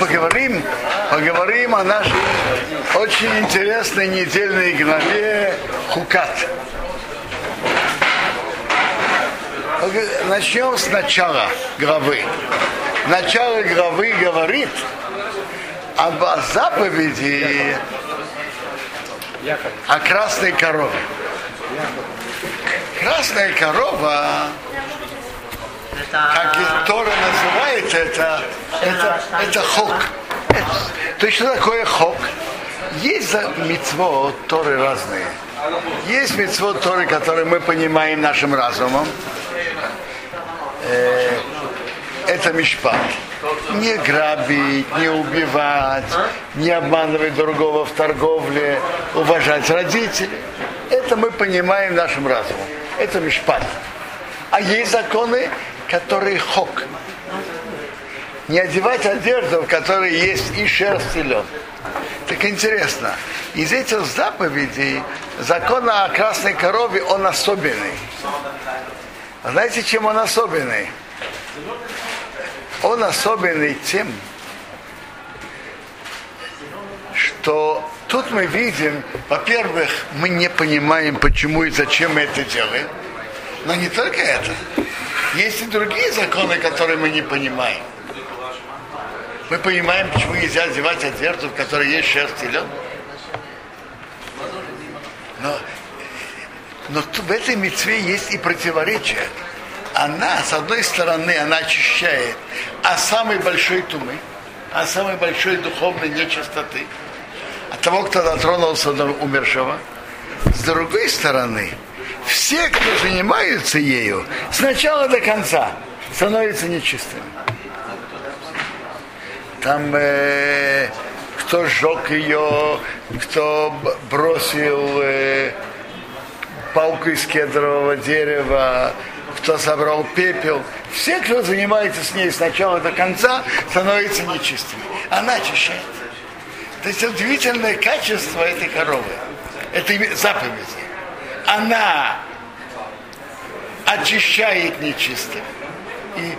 Поговорим, поговорим о нашей очень интересной недельной главе Хукат. Начнем с начала главы. Начало главы говорит об заповеди о красной корове. Красная корова как и Тора называет это, это, это хок. Это, то есть что такое хок? Есть мецво Торы разные. Есть мецво Торы, которые мы понимаем нашим разумом. Э, это мишпат. Не грабить, не убивать, не обманывать другого в торговле, уважать родителей. Это мы понимаем нашим разумом. Это мишпат. А есть законы, которые хок. Не одевать одежду, в которой есть и шерсть, и лед. Так интересно, из этих заповедей закон о красной корове, он особенный. Знаете, чем он особенный? Он особенный тем, что тут мы видим, во-первых, мы не понимаем, почему и зачем мы это делаем. Но не только это. Есть и другие законы, которые мы не понимаем. Мы понимаем, почему нельзя одевать одежду, в которой есть шерсть и лед. Но, но в этой мецве есть и противоречие. Она, с одной стороны, она очищает а самой большой тумы, а самой большой духовной нечистоты, от того, кто дотронулся до умершего. С другой стороны, все, кто занимаются ею, с начала до конца становятся нечистыми. Там э, кто сжег ее, кто бросил э, палку из кедрового дерева, кто собрал пепел. Все, кто занимается с ней с начала до конца, становятся нечистыми. Она очищает. То есть удивительное качество этой коровы, этой заповеди она очищает нечистых. И,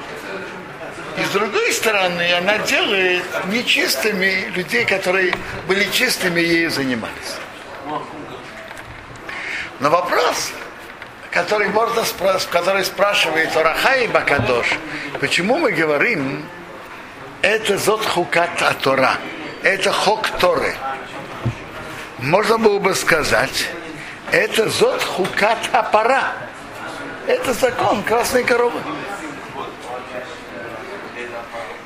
и с другой стороны, она делает нечистыми людей, которые были чистыми и ею занимались. Но вопрос, который можно спрашивать, который спрашивает Орахай Бакадош, почему мы говорим, это зот хукат Тора, это хок Торы. Можно было бы сказать, это зот хукат апара. Это закон красной коровы.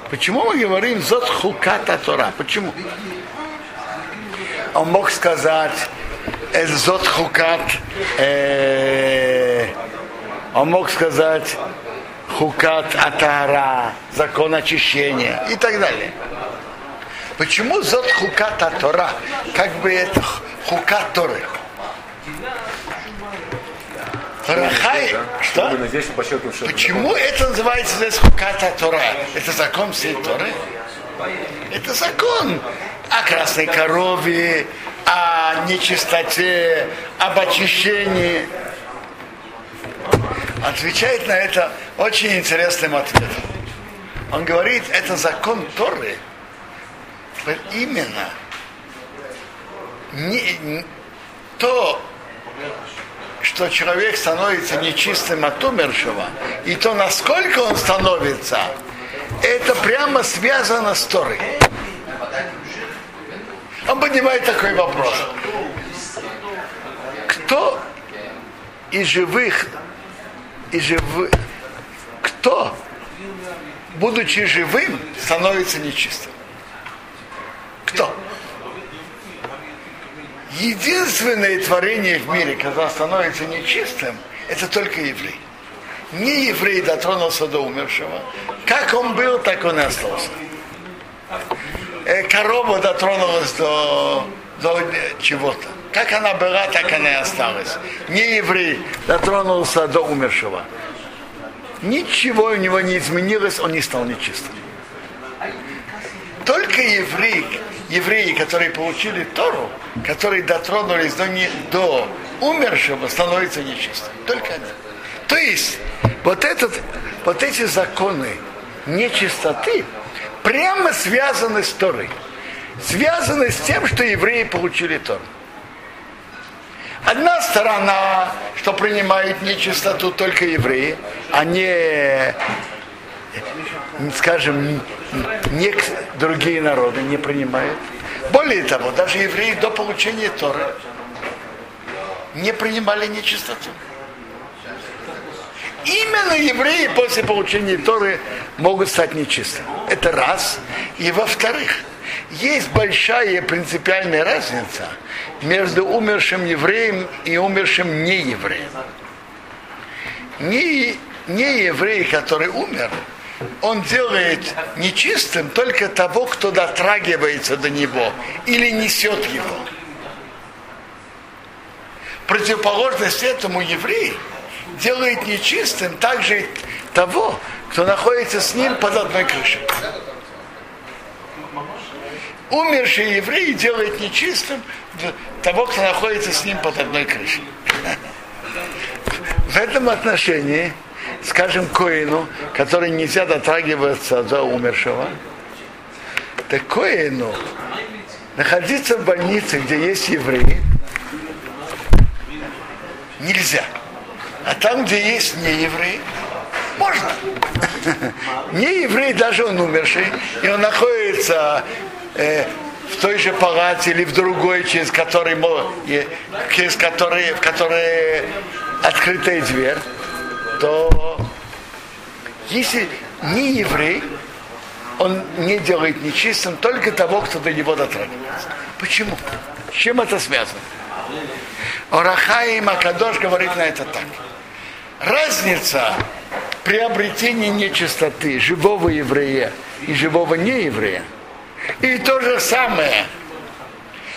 Почему мы говорим зот хукат Тора? Почему? Он мог сказать, это зот хукат, э, он мог сказать хукат атара, закон очищения и так далее. Почему зот хукат Тора? Как бы это хукат Торы? Рахай, что? Почему это называется здесь хуката Тора? Это закон всей Торы? Это закон о красной корове, о нечистоте, об очищении. Отвечает на это очень интересным ответом. Он говорит, это закон Торы, именно не, то, что человек становится нечистым от умершего, и то, насколько он становится, это прямо связано с Торой. Он поднимает такой вопрос. Кто из живых, из живых, кто, будучи живым, становится нечистым? Кто? Единственное творение в мире, когда становится нечистым, это только еврей. Не еврей дотронулся до умершего. Как он был, так он и остался. Э, корова дотронулась до, до чего-то. Как она была, так она и осталась. Не еврей дотронулся до умершего. Ничего у него не изменилось, он не стал нечистым. Только еврей, евреи, которые получили Тору, которые дотронулись до, не, до умершего, становятся нечистыми. Только они. То есть, вот, этот, вот эти законы нечистоты прямо связаны с Торой. Связаны с тем, что евреи получили Тору. Одна сторона, что принимают нечистоту только евреи, а не, скажем, не другие народы не принимают. Более того, даже евреи до получения Торы не принимали нечистоту. Именно евреи после получения Торы могут стать нечистыми. Это раз. И во-вторых, есть большая принципиальная разница между умершим евреем и умершим неевреем. Не, не еврей, который умер, он делает нечистым только того, кто дотрагивается до него или несет его. Противоположность этому еврей делает нечистым также того, кто находится с ним под одной крышей. Умерший еврей делает нечистым того, кто находится с ним под одной крышей. В этом отношении, скажем, Коину, который нельзя дотрагиваться до умершего, так Коину находиться в больнице, где есть евреи, нельзя. А там, где есть неевреи, можно. Не еврей, даже он умерший, и он находится э, в той же палате или в другой, через который, через который, в которой открытая дверь, то если не еврей, он не делает нечистым только того, кто до него дотрагивается. Почему? С чем это связано? Орахаим Акадош говорит на это так. Разница приобретения нечистоты живого еврея и живого нееврея – и то же самое.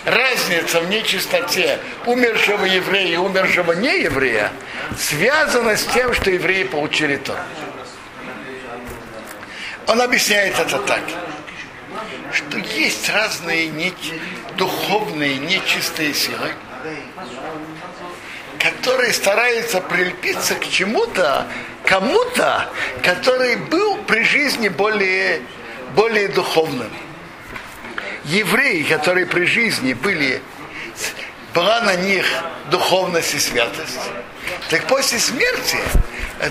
Разница в нечистоте умершего еврея и умершего нееврея связана с тем, что евреи получили то. Он объясняет это так, что есть разные не, духовные нечистые силы, которые стараются прилепиться к чему-то, кому-то, который был при жизни более, более духовным евреи, которые при жизни были, была на них духовность и святость, так после смерти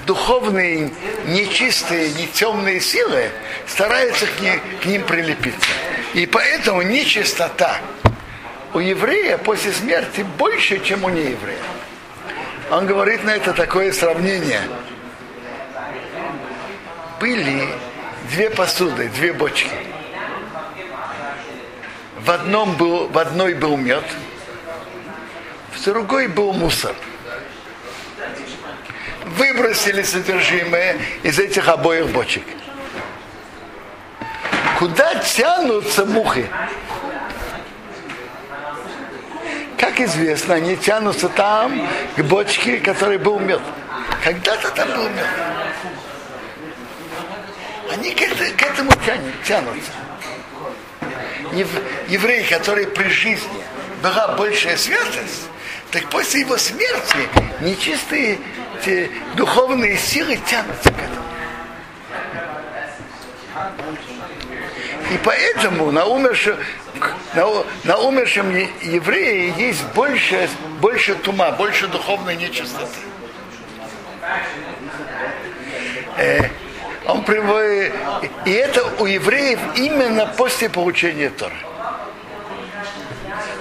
духовные, нечистые, не темные силы стараются к, ним, к ним прилепиться. И поэтому нечистота у еврея после смерти больше, чем у нееврея. Он говорит на это такое сравнение. Были две посуды, две бочки – в, одном был, в одной был мед, в другой был мусор. Выбросили содержимое из этих обоих бочек. Куда тянутся мухи? Как известно, они тянутся там, к бочке, которой был мед. Когда-то там был мед. Они к, этому тянутся еврей, который при жизни была большая святость, так после его смерти нечистые те, духовные силы тянутся к этому. И поэтому на умершем, на, на умершем еврее есть больше, больше тума, больше духовной нечистоты. Э, он приводит, и это у евреев именно после получения Торы.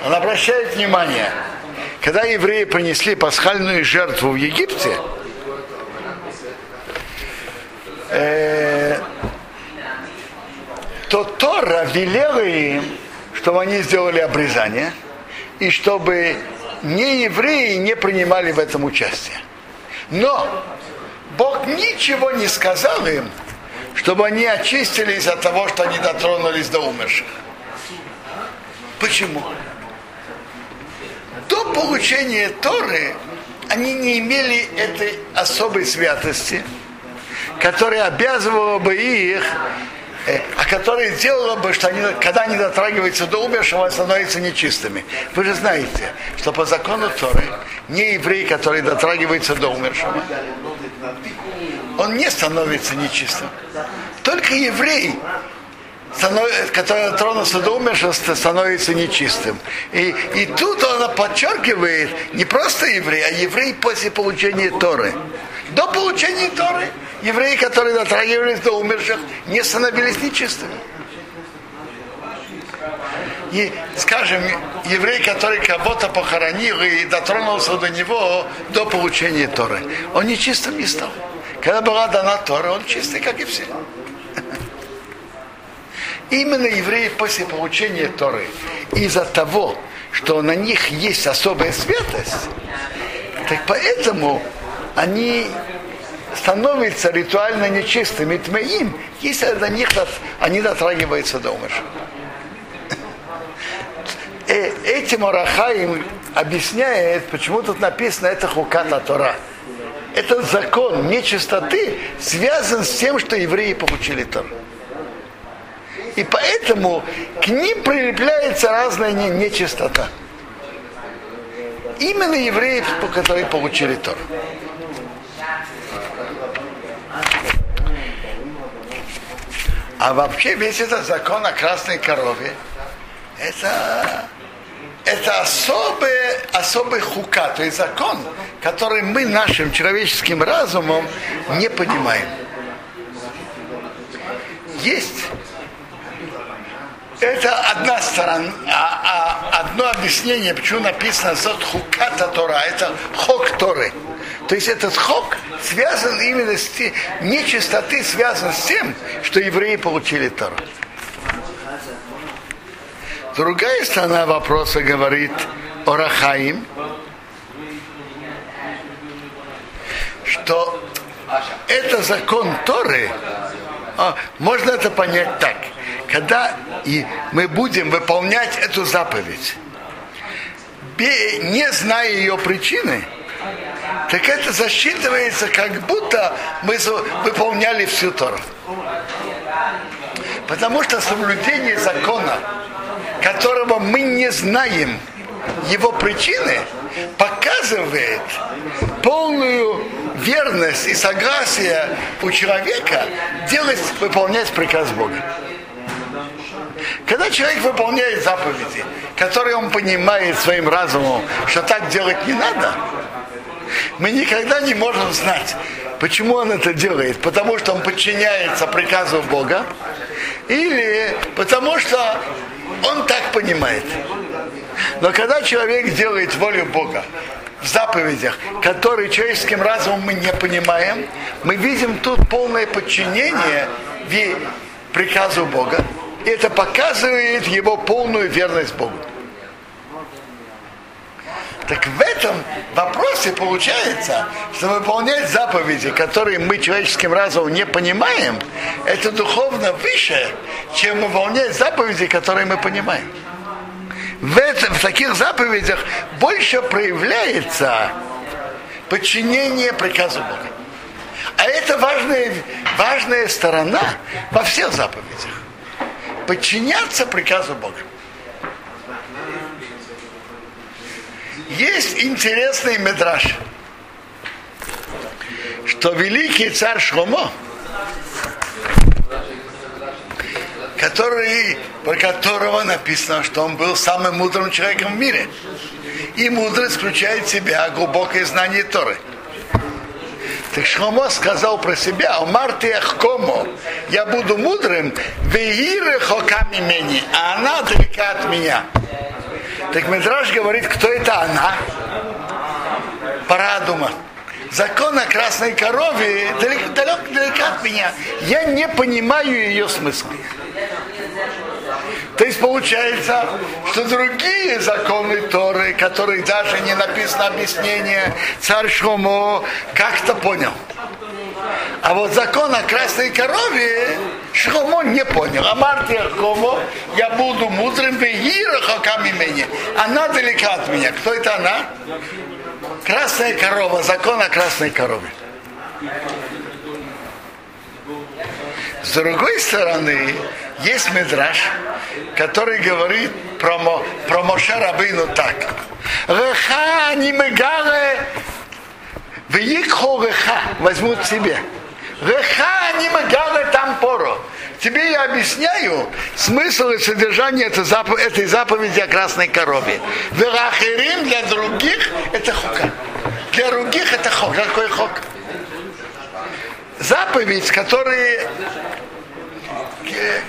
Он обращает внимание, когда евреи принесли пасхальную жертву в Египте, э, то Тора велела им, чтобы они сделали обрезание, и чтобы не евреи не принимали в этом участие. Но Бог ничего не сказал им, чтобы они очистились от того, что они дотронулись до умерших. Почему? До получения Торы они не имели этой особой святости, которая обязывала бы их, э, а которая сделала бы, что они, когда они дотрагиваются до умершего, становятся нечистыми. Вы же знаете, что по закону Торы не еврей, который дотрагивается до умершего, он не становится нечистым. Только еврей, который тронулся до умершего, становится нечистым. И, и тут он подчеркивает не просто еврей, а еврей после получения Торы. До получения Торы евреи, которые дотрагивались до умерших, не становились нечистыми. И, скажем, еврей, который кого-то похоронил и дотронулся до него до получения Торы, он нечистым не стал. Когда была дана Тора, он чистый, как и все. Именно евреи после получения Торы, из-за того, что на них есть особая святость, так поэтому они становятся ритуально нечистыми тмеим, если на них они дотрагиваются до умерших. Э, этим Арахаим объясняет, почему тут написано это хуката Тора. Этот закон нечистоты связан с тем, что евреи получили Тору. И поэтому к ним прилепляется разная нечистота. Именно евреи, которые получили Тору. А вообще весь этот закон о красной корове, это, это особый, особый хука, то есть закон, который мы нашим человеческим разумом не понимаем. Есть это одна сторона, а, а одно объяснение, почему написано зот хуката Тора, это хок Торы. То есть этот хок связан именно с нечистоты связан с тем, что евреи получили Тору. Другая сторона вопроса говорит о Рахаим, что это закон Торы, а, можно это понять так – когда и мы будем выполнять эту заповедь, не зная ее причины, так это засчитывается, как будто мы выполняли всю Тору. Потому что соблюдение закона, которого мы не знаем его причины, показывает полную верность и согласие у человека делать, выполнять приказ Бога. Когда человек выполняет заповеди, которые он понимает своим разумом, что так делать не надо, мы никогда не можем знать, почему он это делает. Потому что он подчиняется приказу Бога или потому что он так понимает. Но когда человек делает волю Бога в заповедях, которые человеческим разумом мы не понимаем, мы видим тут полное подчинение приказу Бога. И это показывает его полную верность Богу. Так в этом вопросе получается, что выполнять заповеди, которые мы человеческим разумом не понимаем, это духовно выше, чем выполнять заповеди, которые мы понимаем. В, этом, в таких заповедях больше проявляется подчинение приказу Бога. А это важная, важная сторона во всех заповедях подчиняться приказу Бога. Есть интересный медраж, что великий царь Шломо, который, про которого написано, что он был самым мудрым человеком в мире. И мудрость включает в себя глубокое знание Торы – так Шломо сказал про себя, Омар ты Ахкому, я буду мудрым, веиры хоками мени, а она далека от меня. Так Медраж говорит, кто это она? Парадума. Закон о красной корове далеко, далеко, далеко от меня. Я не понимаю ее смысла. То есть получается, что другие законы Торы, которые даже не написано объяснение, царь Шломо как-то понял. А вот закон о красной корове Шломо не понял. А Мартия Хомо, я буду мудрым в имени. Она далека от меня. Кто это она? Красная корова, закон о красной корове. С другой стороны, есть медраж, который говорит про, про Моше Рабыну так. Реха не мегаре Виикхо реха возьмут себе. Реха не мегаре там поро. тебе я объясняю смысл и содержание этой заповеди, этой заповеди о красной корове. Верахирим для других это хука. Для других это хок. Какой хок? Заповедь, которые,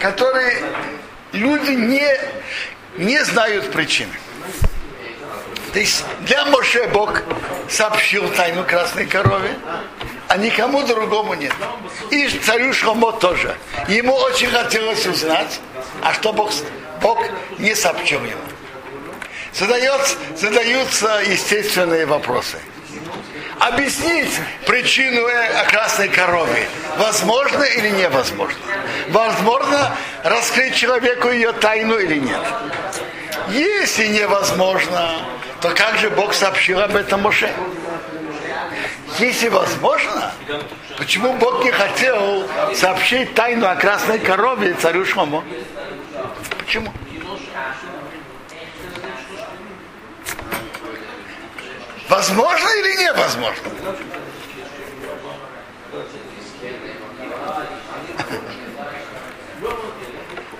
которые люди не, не знают причины. То есть для Моше Бог сообщил тайну красной корове, а никому другому нет. И царю Шломо тоже. Ему очень хотелось узнать, а что Бог, Бог не сообщил ему. Задается, задаются естественные вопросы. Объяснить причину о красной корове возможно или невозможно? Возможно раскрыть человеку ее тайну или нет? Если невозможно, то как же Бог сообщил об этом Моше? Если возможно, почему Бог не хотел сообщить тайну о красной корове царю Шломо? Почему? Возможно или невозможно?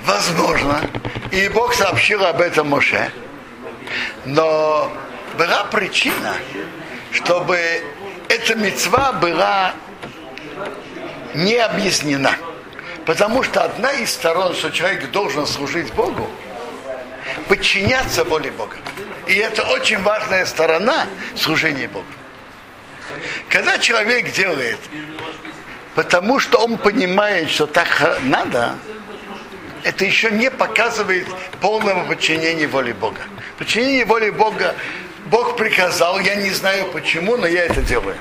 Возможно. И Бог сообщил об этом Моше. Но была причина, чтобы эта мецва была не объяснена. Потому что одна из сторон, что человек должен служить Богу, подчиняться воле Бога. И это очень важная сторона служения Богу. Когда человек делает, потому что он понимает, что так надо, это еще не показывает полного подчинения воле Бога. Подчинение воле Бога, Бог приказал, я не знаю почему, но я это делаю.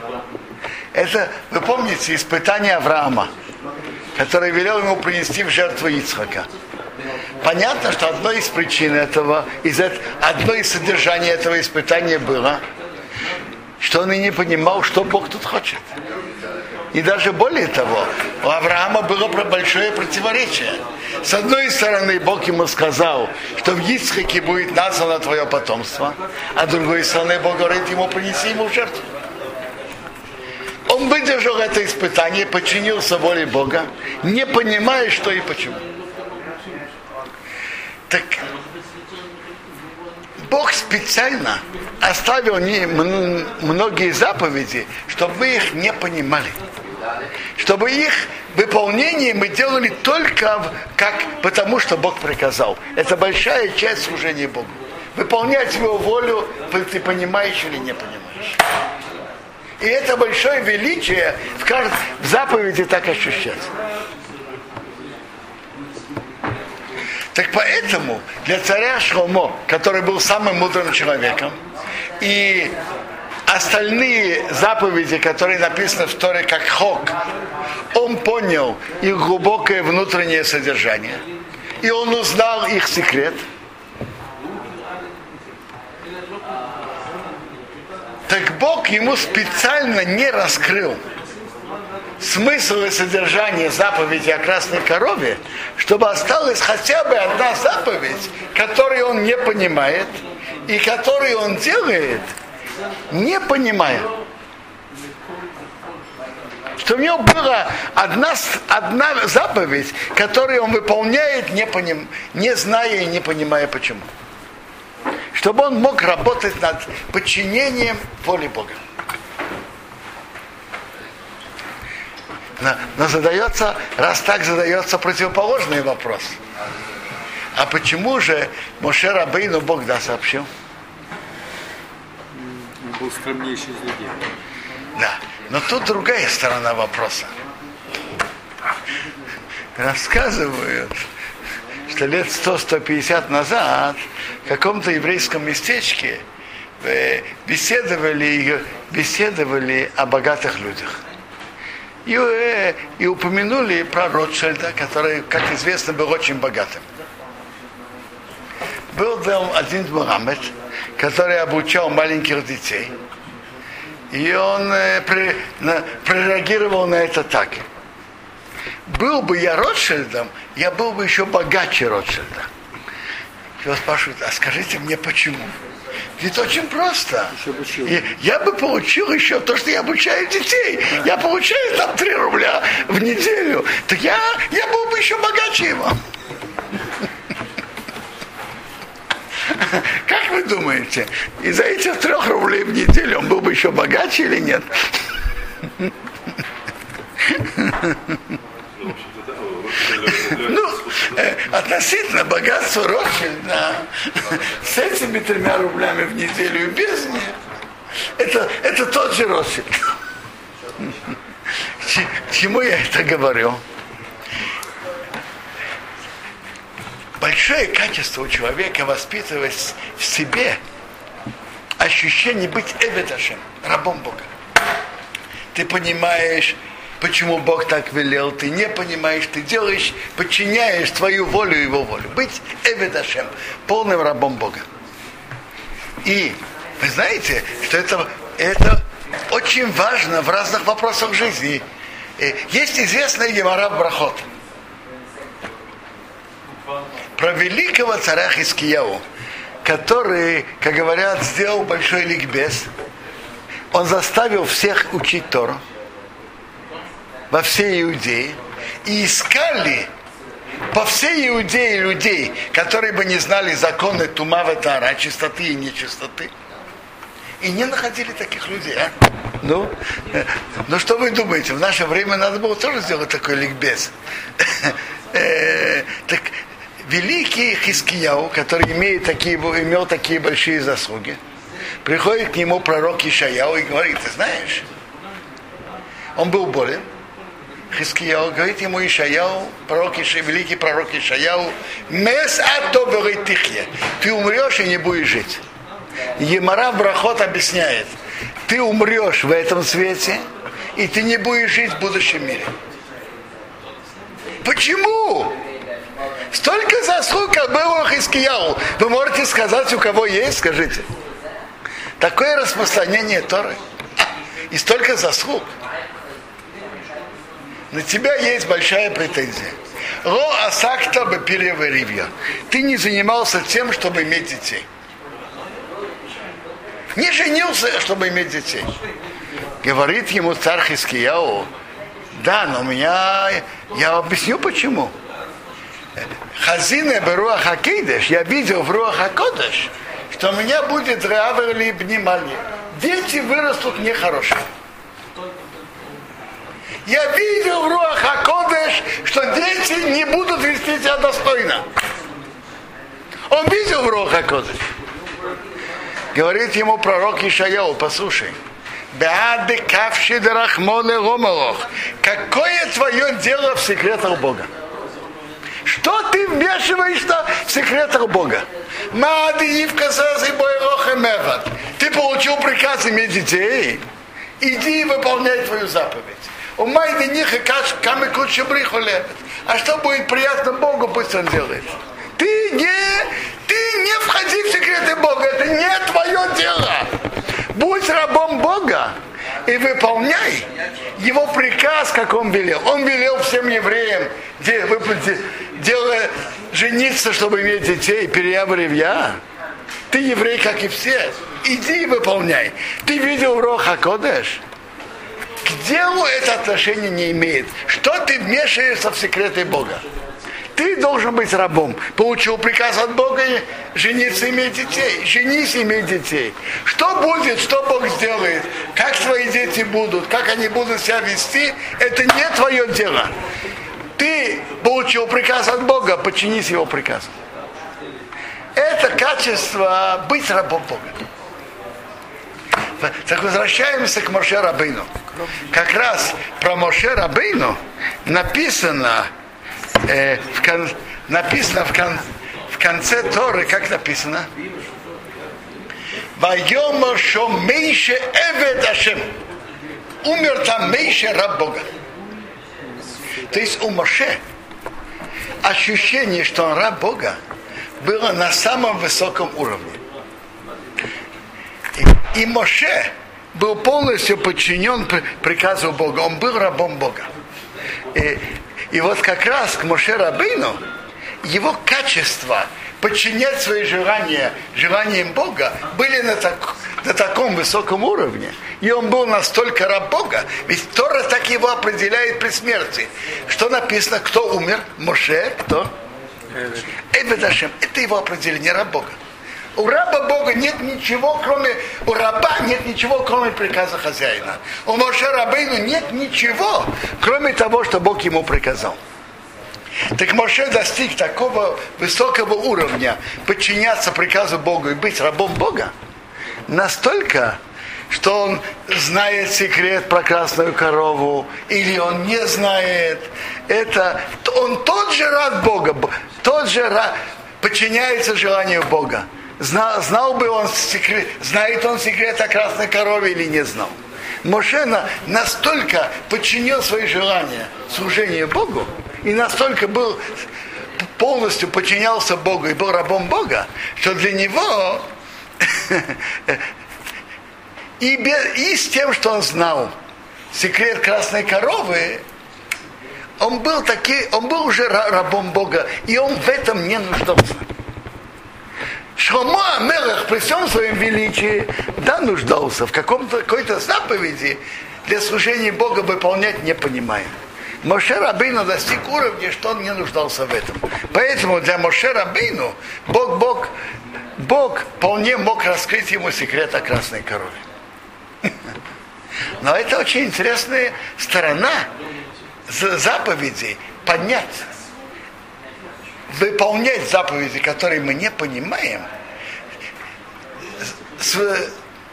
Это, вы помните, испытание Авраама, которое велел ему принести в жертву Ицхака. Понятно, что одной из причин этого, из одно из содержаний этого испытания было, что он и не понимал, что Бог тут хочет. И даже более того, у Авраама было большое противоречие. С одной стороны, Бог ему сказал, что в Ицхаке будет названо твое потомство, а с другой стороны, Бог говорит ему, принеси ему жертву. Он выдержал это испытание, подчинился воле Бога, не понимая, что и почему. Так Бог специально оставил не многие заповеди, чтобы мы их не понимали. Чтобы их выполнение мы делали только как, потому, что Бог приказал. Это большая часть служения Богу. Выполнять Его волю, ты понимаешь или не понимаешь. И это большое величие в, каждой, в заповеди так ощущается. Так поэтому для царя Шломо, который был самым мудрым человеком, и остальные заповеди, которые написаны в Торе как хок, он понял их глубокое внутреннее содержание. И он узнал их секрет. Так Бог ему специально не раскрыл смысл и содержание заповеди о красной корове, чтобы осталась хотя бы одна заповедь, которую он не понимает и которую он делает, не понимая. Что у него была одна, одна заповедь, которую он выполняет, не, поним, не зная и не понимая почему. Чтобы он мог работать над подчинением воле Бога. Но, но задается, раз так задается противоположный вопрос. А почему же Моше Рабейну Бог да сообщил? Он был скромнейший из людей. Да. Но тут другая сторона вопроса. Рассказывают, что лет 100-150 назад в каком-то еврейском местечке э, беседовали, беседовали о богатых людях. И, э, и упомянули про Ротшильда, который, как известно, был очень богатым. Был там один Мухаммед, который обучал маленьких детей. И он э, при, на, прореагировал на это так. Был бы я Ротшильдом, я был бы еще богаче Ротшильда. Его спрашивают, а скажите мне почему? Ведь очень просто. И я бы получил еще то, что я обучаю детей. Я получаю там 3 рубля в неделю. Так я, я был бы еще богаче его. Как вы думаете, из-за этих трех рублей в неделю он был бы еще богаче или нет? Ну, относительно богатства Ротшильда с этими тремя рублями в неделю и без них, это, это тот же Ротшильд. Чему я это говорю? Большое качество у человека воспитывать в себе ощущение быть Эведашем, рабом Бога. Ты понимаешь, почему Бог так велел, ты не понимаешь, ты делаешь, подчиняешь твою волю его волю. Быть Эведашем, полным рабом Бога. И вы знаете, что это, это очень важно в разных вопросах жизни. Э, Есть известная Гемора Брахот про великого царя Хискияу, который, как говорят, сделал большой ликбез. Он заставил всех учить Тору во всей Иудее и искали по всей Иудее людей, которые бы не знали законы Тумава Тара, чистоты и нечистоты. И не находили таких людей, а? Ну, ну что вы думаете, в наше время надо было тоже сделать такой ликбез. Э, Так великий Хискияу, который имеет такие, имел такие большие заслуги, приходит к нему пророк Ишаяу и говорит, ты знаешь, он был болен, Хискияу говорит ему Ишаяу, пророк Иша, великий пророк Ишаяу, мес ато тихье, ты умрешь и не будешь жить. Емара Брахот объясняет, ты умрешь в этом свете, и ты не будешь жить в будущем мире. Почему? Столько заслуг было Хискияу. Вы можете сказать, у кого есть, скажите. Такое распространение Торы. И столько заслуг. На тебя есть большая претензия. Ро асакта бы ривья. Ты не занимался тем, чтобы иметь детей. Не женился, чтобы иметь детей. Говорит ему царь Хискияу, да, но у меня, я объясню почему. Хазина Беруа Хакидеш, я видел в Руах Хакодеш, что у меня будет Равели Бнимали. Дети вырастут нехорошие. Я видел в Руах Хакодеш, что дети не будут вести себя достойно. Он видел в Руах Хакодеш. Говорит ему пророк Ишаяу, послушай, Беады кавши дарахмоне гомолох. Какое твое дело в секретах Бога? Что ты вмешиваешься в секретах Бога? Ты получил приказ иметь детей? Иди выполняй твою заповедь. У Майды них и камы куча А что будет приятно Богу, пусть он делает. Ты не, ты не входи в секреты Бога, это не твое дело. Будь рабом Бога и выполняй его приказ, как он велел. Он велел всем евреям делая, жениться, чтобы иметь детей, переявревья. Ты еврей, как и все. Иди и выполняй. Ты видел Роха Кодеш? К делу это отношение не имеет. Что ты вмешиваешься в секреты Бога? Ты должен быть рабом. Получил приказ от Бога жениться, иметь детей. Женись, иметь детей. Что будет, что Бог сделает, как твои дети будут, как они будут себя вести, это не твое дело. Ты получил приказ от Бога, подчинись его приказу. Это качество быть рабом Бога. Так возвращаемся к Моше Рабейну. Как раз про Моше Рабейну написано э, в кон, написано в, кон, в конце Торы, как написано? Вайома меньше эвед Ашем. Умер там меньше раб Бога. То есть у Моше ощущение, что он раб Бога, было на самом высоком уровне. И, и Моше был полностью подчинен приказу Бога. Он был рабом Бога. И и вот как раз к Моше Рабыну его качество подчинять свои желания желаниям Бога, были на, так, на таком высоком уровне. И он был настолько раб Бога. Ведь Тора так его определяет при смерти. Что написано, кто умер? Моше, кто? Эбедашем. Это его определение раб Бога. У раба Бога нет ничего, кроме... У раба нет ничего, кроме приказа хозяина. У Моше Рабейну нет ничего, кроме того, что Бог ему приказал. Так Моше достиг такого высокого уровня подчиняться приказу Бога и быть рабом Бога настолько, что он знает секрет про красную корову, или он не знает. Это он тот же рад Бога, тот же рад, подчиняется желанию Бога. Знал, знал бы он секрет, знает он секрет о красной корове или не знал. Мошена настолько подчинил свои желания служению Богу и настолько был полностью подчинялся Богу и был рабом Бога, что для него и, без, и с тем, что он знал секрет красной коровы, он был таки, он был уже рабом Бога, и он в этом не нуждался. Шломо Амелах при всем своем величии, да, нуждался в каком-то, какой-то заповеди для служения Бога выполнять не понимая. Моше Рабейну достиг уровня, что он не нуждался в этом. Поэтому для Моше Рабейну Бог, Бог, Бог вполне мог раскрыть ему секрет о красной корове. Но это очень интересная сторона заповедей подняться выполнять заповеди, которые мы не понимаем, с,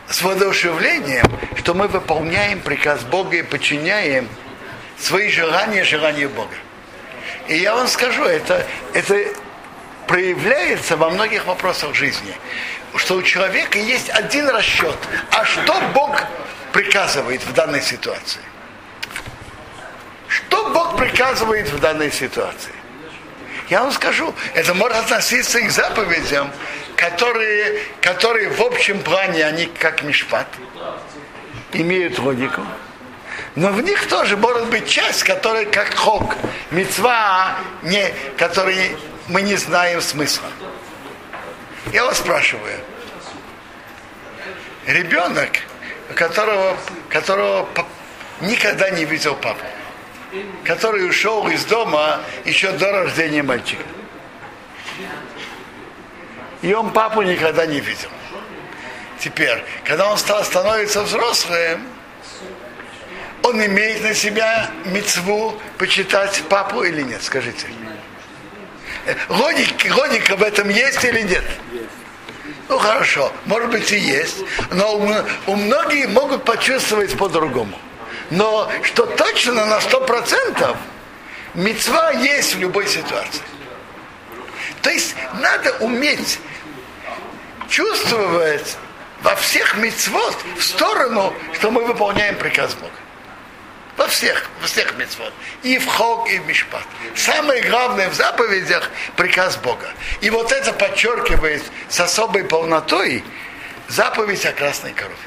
с воодушевлением, что мы выполняем приказ Бога и подчиняем свои желания желанию Бога. И я вам скажу, это, это проявляется во многих вопросах жизни, что у человека есть один расчет, а что Бог приказывает в данной ситуации. Что Бог приказывает в данной ситуации? Я вам скажу, это может относиться и к заповедям, которые, которые в общем плане, они как мишпат, имеют логику. Но в них тоже может быть часть, которая как хок, мецва, не, который мы не знаем смысла. Я вас спрашиваю, ребенок, которого, которого никогда не видел папу, который ушел из дома еще до рождения мальчика. И он папу никогда не видел. Теперь, когда он стал становиться взрослым, он имеет на себя мецву почитать папу или нет, скажите. Логика, логика в этом есть или нет? Ну хорошо, может быть и есть, но у, у многих могут почувствовать по-другому. Но что точно на сто процентов мецва есть в любой ситуации. То есть надо уметь чувствовать во всех мецвод в сторону, что мы выполняем приказ Бога. Во всех, во всех мецвод. И в хог, и в мишпат. Самое главное в заповедях приказ Бога. И вот это подчеркивает с особой полнотой заповедь о красной корове.